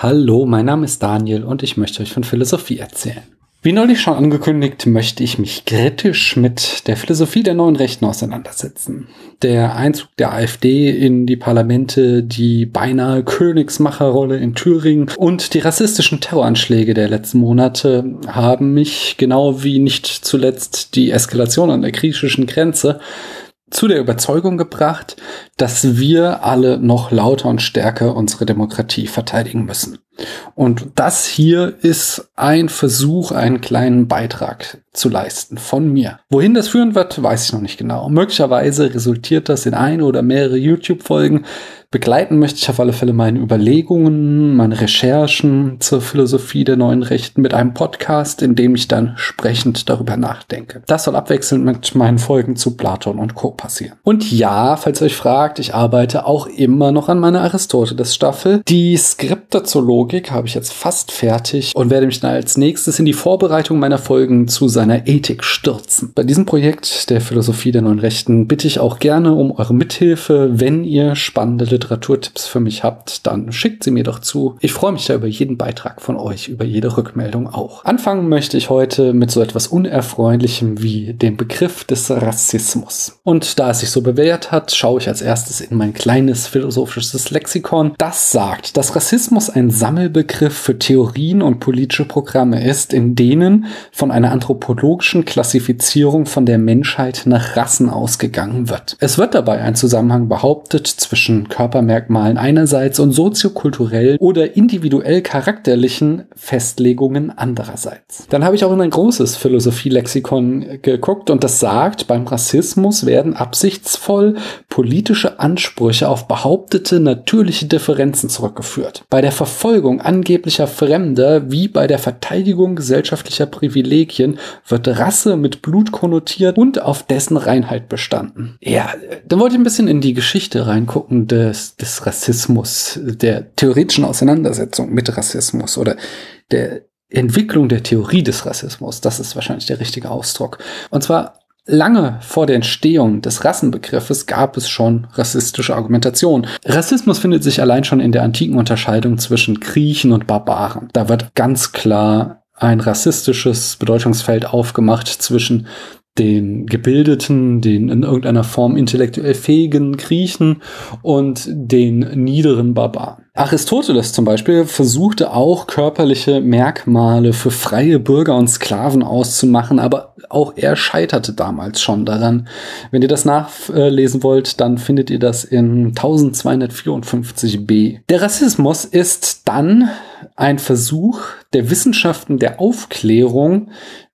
Hallo, mein Name ist Daniel und ich möchte euch von Philosophie erzählen. Wie neulich schon angekündigt, möchte ich mich kritisch mit der Philosophie der neuen Rechten auseinandersetzen. Der Einzug der AfD in die Parlamente, die beinahe Königsmacherrolle in Thüringen und die rassistischen Terroranschläge der letzten Monate haben mich, genau wie nicht zuletzt die Eskalation an der griechischen Grenze, zu der Überzeugung gebracht, dass wir alle noch lauter und stärker unsere Demokratie verteidigen müssen. Und das hier ist ein Versuch, einen kleinen Beitrag zu leisten von mir. Wohin das führen wird, weiß ich noch nicht genau. Möglicherweise resultiert das in eine oder mehrere YouTube-Folgen, Begleiten möchte ich auf alle Fälle meine Überlegungen, meine Recherchen zur Philosophie der neuen Rechten mit einem Podcast, in dem ich dann sprechend darüber nachdenke. Das soll abwechselnd mit meinen Folgen zu Platon und Co. passieren. Und ja, falls ihr euch fragt, ich arbeite auch immer noch an meiner Aristoteles-Staffel. Die Skripte zur Logik habe ich jetzt fast fertig und werde mich dann als nächstes in die Vorbereitung meiner Folgen zu seiner Ethik stürzen. Bei diesem Projekt der Philosophie der neuen Rechten bitte ich auch gerne um eure Mithilfe, wenn ihr spannende Literaturtipps für mich habt, dann schickt sie mir doch zu. Ich freue mich da über jeden Beitrag von euch, über jede Rückmeldung auch. Anfangen möchte ich heute mit so etwas Unerfreulichem wie dem Begriff des Rassismus. Und da es sich so bewährt hat, schaue ich als erstes in mein kleines philosophisches Lexikon. Das sagt, dass Rassismus ein Sammelbegriff für Theorien und politische Programme ist, in denen von einer anthropologischen Klassifizierung von der Menschheit nach Rassen ausgegangen wird. Es wird dabei ein Zusammenhang behauptet zwischen Körper Körpermerkmalen einerseits und soziokulturell oder individuell charakterlichen Festlegungen andererseits. Dann habe ich auch in ein großes Philosophielexikon geguckt und das sagt, beim Rassismus werden absichtsvoll politische Ansprüche auf behauptete natürliche Differenzen zurückgeführt. Bei der Verfolgung angeblicher Fremder wie bei der Verteidigung gesellschaftlicher Privilegien wird Rasse mit Blut konnotiert und auf dessen Reinheit bestanden. Ja, dann wollte ich ein bisschen in die Geschichte reingucken des, des Rassismus, der theoretischen Auseinandersetzung mit Rassismus oder der Entwicklung der Theorie des Rassismus. Das ist wahrscheinlich der richtige Ausdruck. Und zwar Lange vor der Entstehung des Rassenbegriffes gab es schon rassistische Argumentation. Rassismus findet sich allein schon in der antiken Unterscheidung zwischen Griechen und Barbaren. Da wird ganz klar ein rassistisches Bedeutungsfeld aufgemacht zwischen den gebildeten, den in irgendeiner Form intellektuell fähigen Griechen und den niederen Barbaren. Aristoteles zum Beispiel versuchte auch körperliche Merkmale für freie Bürger und Sklaven auszumachen, aber auch er scheiterte damals schon daran. Wenn ihr das nachlesen wollt, dann findet ihr das in 1254b. Der Rassismus ist dann ein Versuch der Wissenschaften der Aufklärung,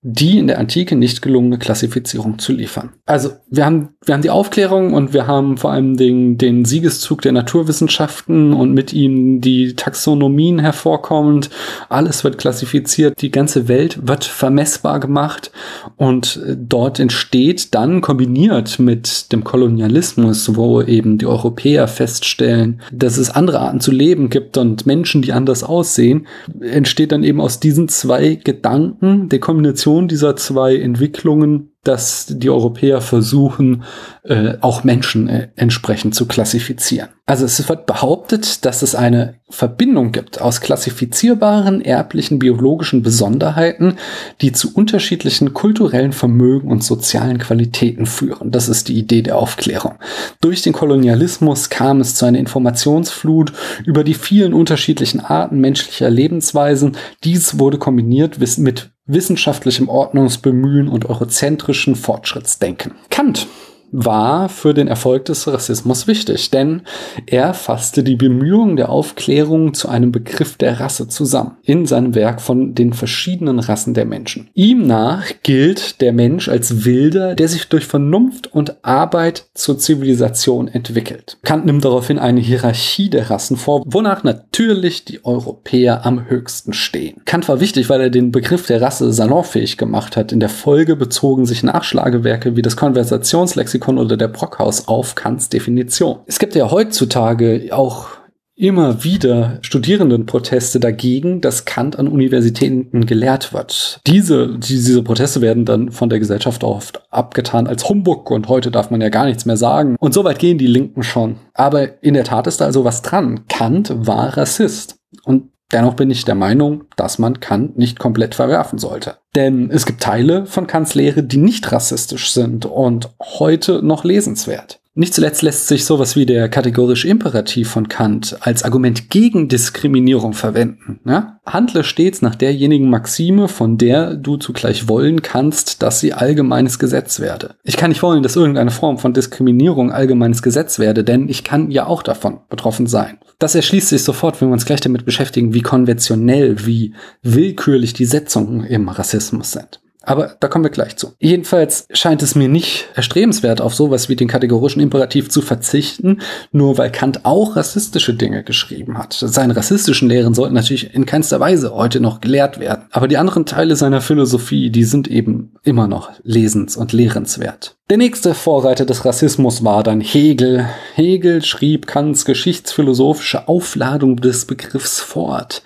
die in der Antike nicht gelungene Klassifizierung zu liefern. Also wir haben, wir haben die Aufklärung und wir haben vor allem den, den Siegeszug der Naturwissenschaften und mit ihnen die Taxonomien hervorkommend. Alles wird klassifiziert, die ganze Welt wird vermessbar gemacht und dort entsteht dann kombiniert mit dem Kolonialismus, wo eben die Europäer feststellen, dass es andere Arten zu leben gibt und Menschen, die anders aussehen, entsteht dann eben aus diesen zwei Gedanken der Kombination dieser zwei Entwicklungen dass die Europäer versuchen, äh, auch Menschen äh, entsprechend zu klassifizieren. Also es wird behauptet, dass es eine Verbindung gibt aus klassifizierbaren erblichen biologischen Besonderheiten, die zu unterschiedlichen kulturellen Vermögen und sozialen Qualitäten führen. Das ist die Idee der Aufklärung. Durch den Kolonialismus kam es zu einer Informationsflut über die vielen unterschiedlichen Arten menschlicher Lebensweisen. Dies wurde kombiniert mit wissenschaftlichem Ordnungsbemühen und eurozentrischen Fortschrittsdenken. Kant war für den Erfolg des Rassismus wichtig, denn er fasste die Bemühungen der Aufklärung zu einem Begriff der Rasse zusammen in seinem Werk von den verschiedenen Rassen der Menschen. Ihm nach gilt der Mensch als Wilder, der sich durch Vernunft und Arbeit zur Zivilisation entwickelt. Kant nimmt daraufhin eine Hierarchie der Rassen vor, wonach natürlich die Europäer am höchsten stehen. Kant war wichtig, weil er den Begriff der Rasse salonfähig gemacht hat. In der Folge bezogen sich Nachschlagewerke wie das Konversationslexikon Lexikon oder der Brockhaus auf Kants Definition. Es gibt ja heutzutage auch immer wieder Studierendenproteste dagegen, dass Kant an Universitäten gelehrt wird. Diese, diese Proteste werden dann von der Gesellschaft oft abgetan als Humbug und heute darf man ja gar nichts mehr sagen. Und so weit gehen die Linken schon. Aber in der Tat ist da also was dran. Kant war Rassist. Und Dennoch bin ich der Meinung, dass man Kant nicht komplett verwerfen sollte. Denn es gibt Teile von Kants Lehre, die nicht rassistisch sind und heute noch lesenswert. Nicht zuletzt lässt sich sowas wie der kategorische Imperativ von Kant als Argument gegen Diskriminierung verwenden. Ja? Handle stets nach derjenigen Maxime, von der du zugleich wollen kannst, dass sie allgemeines Gesetz werde. Ich kann nicht wollen, dass irgendeine Form von Diskriminierung allgemeines Gesetz werde, denn ich kann ja auch davon betroffen sein. Das erschließt sich sofort, wenn wir uns gleich damit beschäftigen, wie konventionell, wie willkürlich die Setzungen im Rassismus sind. Aber da kommen wir gleich zu. Jedenfalls scheint es mir nicht erstrebenswert, auf sowas wie den kategorischen Imperativ zu verzichten, nur weil Kant auch rassistische Dinge geschrieben hat. Seine rassistischen Lehren sollten natürlich in keinster Weise heute noch gelehrt werden. Aber die anderen Teile seiner Philosophie, die sind eben immer noch lesens- und lehrenswert. Der nächste Vorreiter des Rassismus war dann Hegel. Hegel schrieb Kants geschichtsphilosophische Aufladung des Begriffs fort.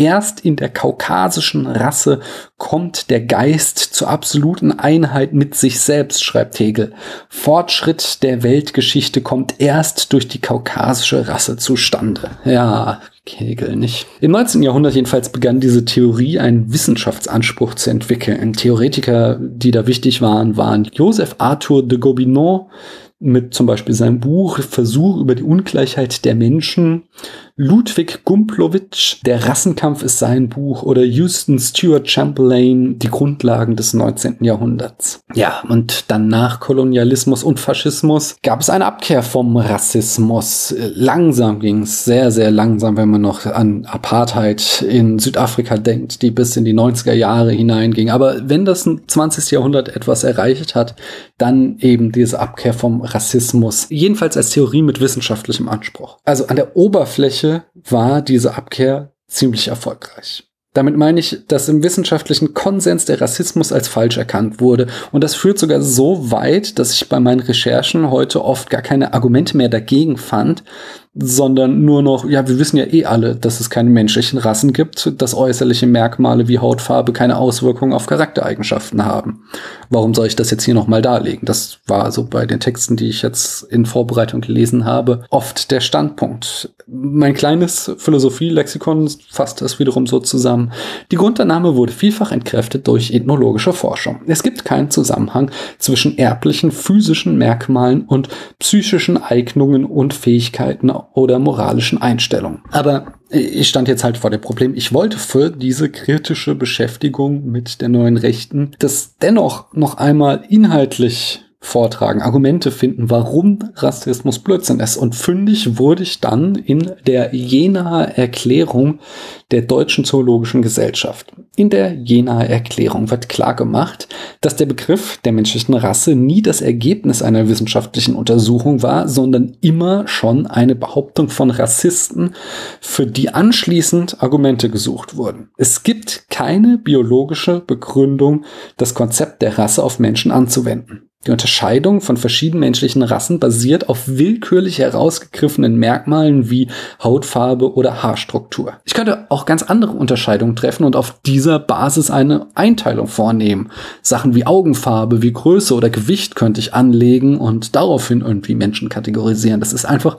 Erst in der kaukasischen Rasse kommt der Geist zur absoluten Einheit mit sich selbst, schreibt Hegel. Fortschritt der Weltgeschichte kommt erst durch die kaukasische Rasse zustande. Ja, Hegel nicht. Im 19. Jahrhundert jedenfalls begann diese Theorie einen Wissenschaftsanspruch zu entwickeln. Theoretiker, die da wichtig waren, waren Joseph Arthur de Gobineau mit zum Beispiel seinem Buch Versuch über die Ungleichheit der Menschen Ludwig Gumplowitsch, Der Rassenkampf ist sein Buch oder Houston Stuart Chamberlain, Die Grundlagen des 19. Jahrhunderts. Ja, und dann nach Kolonialismus und Faschismus gab es eine Abkehr vom Rassismus. Langsam ging es, sehr, sehr langsam, wenn man noch an Apartheid in Südafrika denkt, die bis in die 90er Jahre hineinging. Aber wenn das 20. Jahrhundert etwas erreicht hat, dann eben diese Abkehr vom Rassismus. Jedenfalls als Theorie mit wissenschaftlichem Anspruch. Also an der Oberfläche war diese Abkehr ziemlich erfolgreich. Damit meine ich, dass im wissenschaftlichen Konsens der Rassismus als falsch erkannt wurde. Und das führt sogar so weit, dass ich bei meinen Recherchen heute oft gar keine Argumente mehr dagegen fand, sondern nur noch, ja, wir wissen ja eh alle, dass es keine menschlichen Rassen gibt, dass äußerliche Merkmale wie Hautfarbe keine Auswirkungen auf Charaktereigenschaften haben. Warum soll ich das jetzt hier nochmal darlegen? Das war so bei den Texten, die ich jetzt in Vorbereitung gelesen habe, oft der Standpunkt. Mein kleines Philosophielexikon fasst das wiederum so zusammen. Die Grundannahme wurde vielfach entkräftet durch ethnologische Forschung. Es gibt keinen Zusammenhang zwischen erblichen physischen Merkmalen und psychischen Eignungen und Fähigkeiten oder moralischen Einstellungen. Aber ich stand jetzt halt vor dem Problem, ich wollte für diese kritische Beschäftigung mit der neuen Rechten das dennoch noch einmal inhaltlich vortragen, Argumente finden, warum Rassismus Blödsinn ist. Und fündig wurde ich dann in der Jenaer Erklärung der Deutschen Zoologischen Gesellschaft. In der Jenaer Erklärung wird klar gemacht, dass der Begriff der menschlichen Rasse nie das Ergebnis einer wissenschaftlichen Untersuchung war, sondern immer schon eine Behauptung von Rassisten, für die anschließend Argumente gesucht wurden. Es gibt keine biologische Begründung, das Konzept der Rasse auf Menschen anzuwenden. Die Unterscheidung von verschiedenen menschlichen Rassen basiert auf willkürlich herausgegriffenen Merkmalen wie Hautfarbe oder Haarstruktur. Ich könnte auch ganz andere Unterscheidungen treffen und auf dieser Basis eine Einteilung vornehmen. Sachen wie Augenfarbe, wie Größe oder Gewicht könnte ich anlegen und daraufhin irgendwie Menschen kategorisieren. Das ist einfach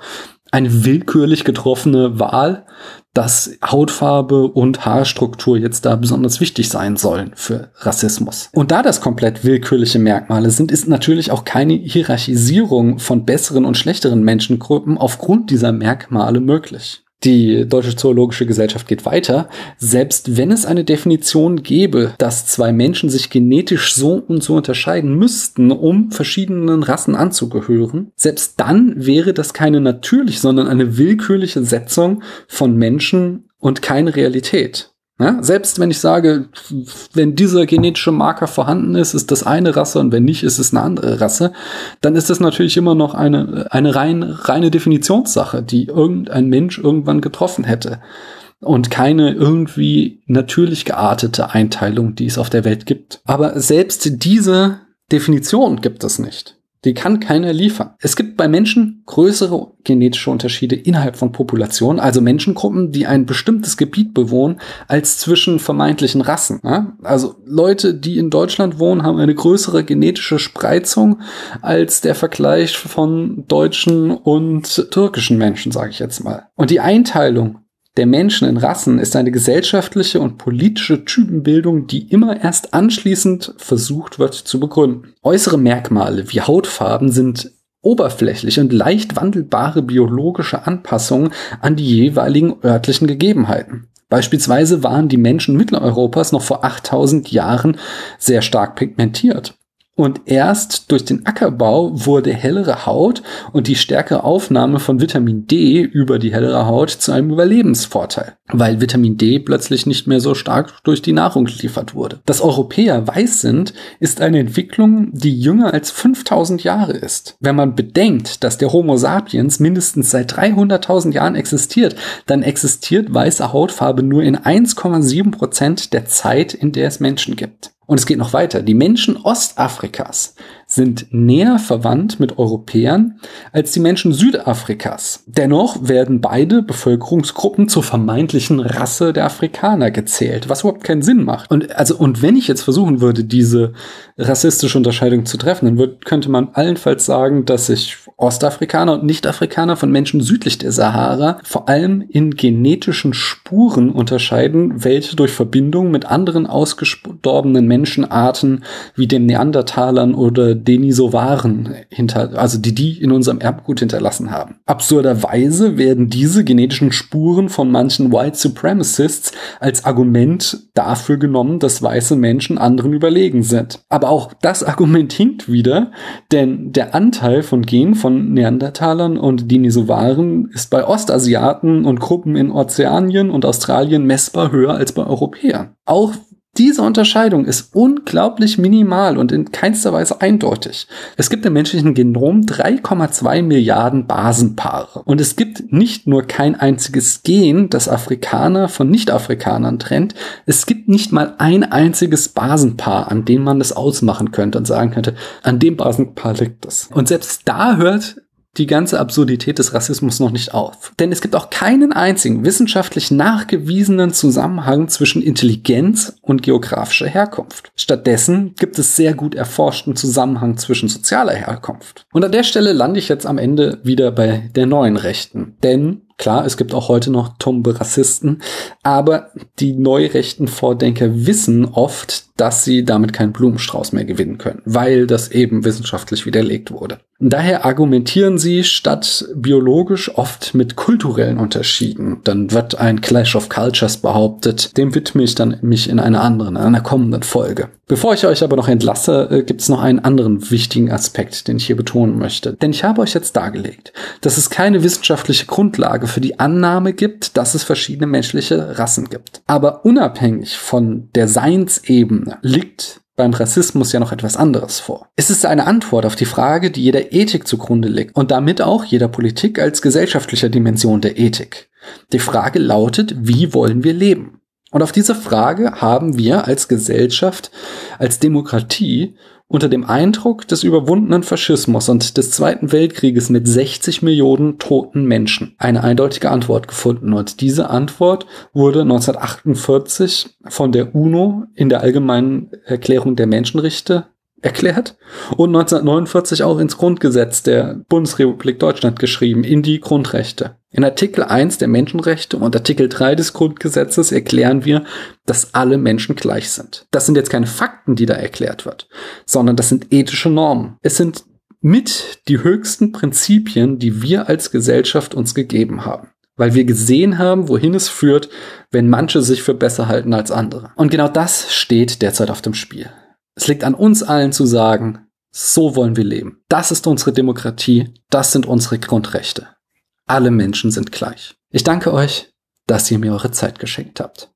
eine willkürlich getroffene Wahl, dass Hautfarbe und Haarstruktur jetzt da besonders wichtig sein sollen für Rassismus. Und da das komplett willkürliche Merkmale sind, ist natürlich auch keine Hierarchisierung von besseren und schlechteren Menschengruppen aufgrund dieser Merkmale möglich. Die Deutsche Zoologische Gesellschaft geht weiter. Selbst wenn es eine Definition gäbe, dass zwei Menschen sich genetisch so und so unterscheiden müssten, um verschiedenen Rassen anzugehören, selbst dann wäre das keine natürlich, sondern eine willkürliche Setzung von Menschen und keine Realität. Ja, selbst wenn ich sage, wenn dieser genetische Marker vorhanden ist, ist das eine Rasse und wenn nicht, ist es eine andere Rasse, dann ist das natürlich immer noch eine, eine rein, reine Definitionssache, die irgendein Mensch irgendwann getroffen hätte. Und keine irgendwie natürlich geartete Einteilung, die es auf der Welt gibt. Aber selbst diese Definition gibt es nicht. Die kann keiner liefern. Es gibt bei Menschen größere genetische Unterschiede innerhalb von Populationen, also Menschengruppen, die ein bestimmtes Gebiet bewohnen, als zwischen vermeintlichen Rassen. Ja? Also Leute, die in Deutschland wohnen, haben eine größere genetische Spreizung als der Vergleich von deutschen und türkischen Menschen, sage ich jetzt mal. Und die Einteilung der Menschen in Rassen ist eine gesellschaftliche und politische Typenbildung, die immer erst anschließend versucht wird zu begründen. Äußere Merkmale wie Hautfarben sind oberflächlich und leicht wandelbare biologische Anpassungen an die jeweiligen örtlichen Gegebenheiten. Beispielsweise waren die Menschen Mitteleuropas noch vor 8000 Jahren sehr stark pigmentiert. Und erst durch den Ackerbau wurde hellere Haut und die stärkere Aufnahme von Vitamin D über die hellere Haut zu einem Überlebensvorteil, weil Vitamin D plötzlich nicht mehr so stark durch die Nahrung geliefert wurde. Dass Europäer weiß sind, ist eine Entwicklung, die jünger als 5000 Jahre ist. Wenn man bedenkt, dass der Homo sapiens mindestens seit 300.000 Jahren existiert, dann existiert weiße Hautfarbe nur in 1,7 Prozent der Zeit, in der es Menschen gibt. Und es geht noch weiter. Die Menschen Ostafrikas sind näher verwandt mit Europäern als die Menschen Südafrikas. Dennoch werden beide Bevölkerungsgruppen zur vermeintlichen Rasse der Afrikaner gezählt, was überhaupt keinen Sinn macht. Und also, und wenn ich jetzt versuchen würde, diese rassistische Unterscheidung zu treffen, dann wird, könnte man allenfalls sagen, dass sich Ostafrikaner und Nicht-Afrikaner von Menschen südlich der Sahara vor allem in genetischen Spuren unterscheiden, welche durch Verbindung mit anderen ausgestorbenen Menschenarten wie den Neandertalern oder Denisovaren hinter, also die die in unserem Erbgut hinterlassen haben. Absurderweise werden diese genetischen Spuren von manchen White Supremacists als Argument dafür genommen, dass weiße Menschen anderen überlegen sind. Aber auch das Argument hinkt wieder, denn der Anteil von Genen von Neandertalern und Denisovaren ist bei Ostasiaten und Gruppen in Ozeanien und Australien messbar höher als bei Europäern. Auch diese Unterscheidung ist unglaublich minimal und in keinster Weise eindeutig. Es gibt im menschlichen Genom 3,2 Milliarden Basenpaare. Und es gibt nicht nur kein einziges Gen, das Afrikaner von Nicht-Afrikanern trennt, es gibt nicht mal ein einziges Basenpaar, an dem man das ausmachen könnte und sagen könnte, an dem Basenpaar liegt es. Und selbst da hört die ganze Absurdität des Rassismus noch nicht auf. Denn es gibt auch keinen einzigen wissenschaftlich nachgewiesenen Zusammenhang zwischen Intelligenz und geografischer Herkunft. Stattdessen gibt es sehr gut erforschten Zusammenhang zwischen sozialer Herkunft. Und an der Stelle lande ich jetzt am Ende wieder bei der neuen Rechten. Denn Klar, es gibt auch heute noch tumbe Rassisten, aber die neurechten Vordenker wissen oft, dass sie damit keinen Blumenstrauß mehr gewinnen können, weil das eben wissenschaftlich widerlegt wurde. Daher argumentieren sie statt biologisch oft mit kulturellen Unterschieden. Dann wird ein Clash of Cultures behauptet. Dem widme ich dann mich in einer anderen, in einer kommenden Folge. Bevor ich euch aber noch entlasse, äh, gibt es noch einen anderen wichtigen Aspekt, den ich hier betonen möchte. Denn ich habe euch jetzt dargelegt, dass es keine wissenschaftliche Grundlage für die Annahme gibt, dass es verschiedene menschliche Rassen gibt. Aber unabhängig von der Seinsebene liegt beim Rassismus ja noch etwas anderes vor. Es ist eine Antwort auf die Frage, die jeder Ethik zugrunde liegt und damit auch jeder Politik als gesellschaftlicher Dimension der Ethik. Die Frage lautet, wie wollen wir leben? Und auf diese Frage haben wir als Gesellschaft, als Demokratie unter dem Eindruck des überwundenen Faschismus und des Zweiten Weltkrieges mit 60 Millionen toten Menschen eine eindeutige Antwort gefunden. Und diese Antwort wurde 1948 von der UNO in der Allgemeinen Erklärung der Menschenrechte erklärt und 1949 auch ins Grundgesetz der Bundesrepublik Deutschland geschrieben, in die Grundrechte. In Artikel 1 der Menschenrechte und Artikel 3 des Grundgesetzes erklären wir, dass alle Menschen gleich sind. Das sind jetzt keine Fakten, die da erklärt wird, sondern das sind ethische Normen. Es sind mit die höchsten Prinzipien, die wir als Gesellschaft uns gegeben haben weil wir gesehen haben, wohin es führt, wenn manche sich für besser halten als andere. Und genau das steht derzeit auf dem Spiel. Es liegt an uns allen zu sagen, so wollen wir leben. Das ist unsere Demokratie, das sind unsere Grundrechte. Alle Menschen sind gleich. Ich danke euch, dass ihr mir eure Zeit geschenkt habt.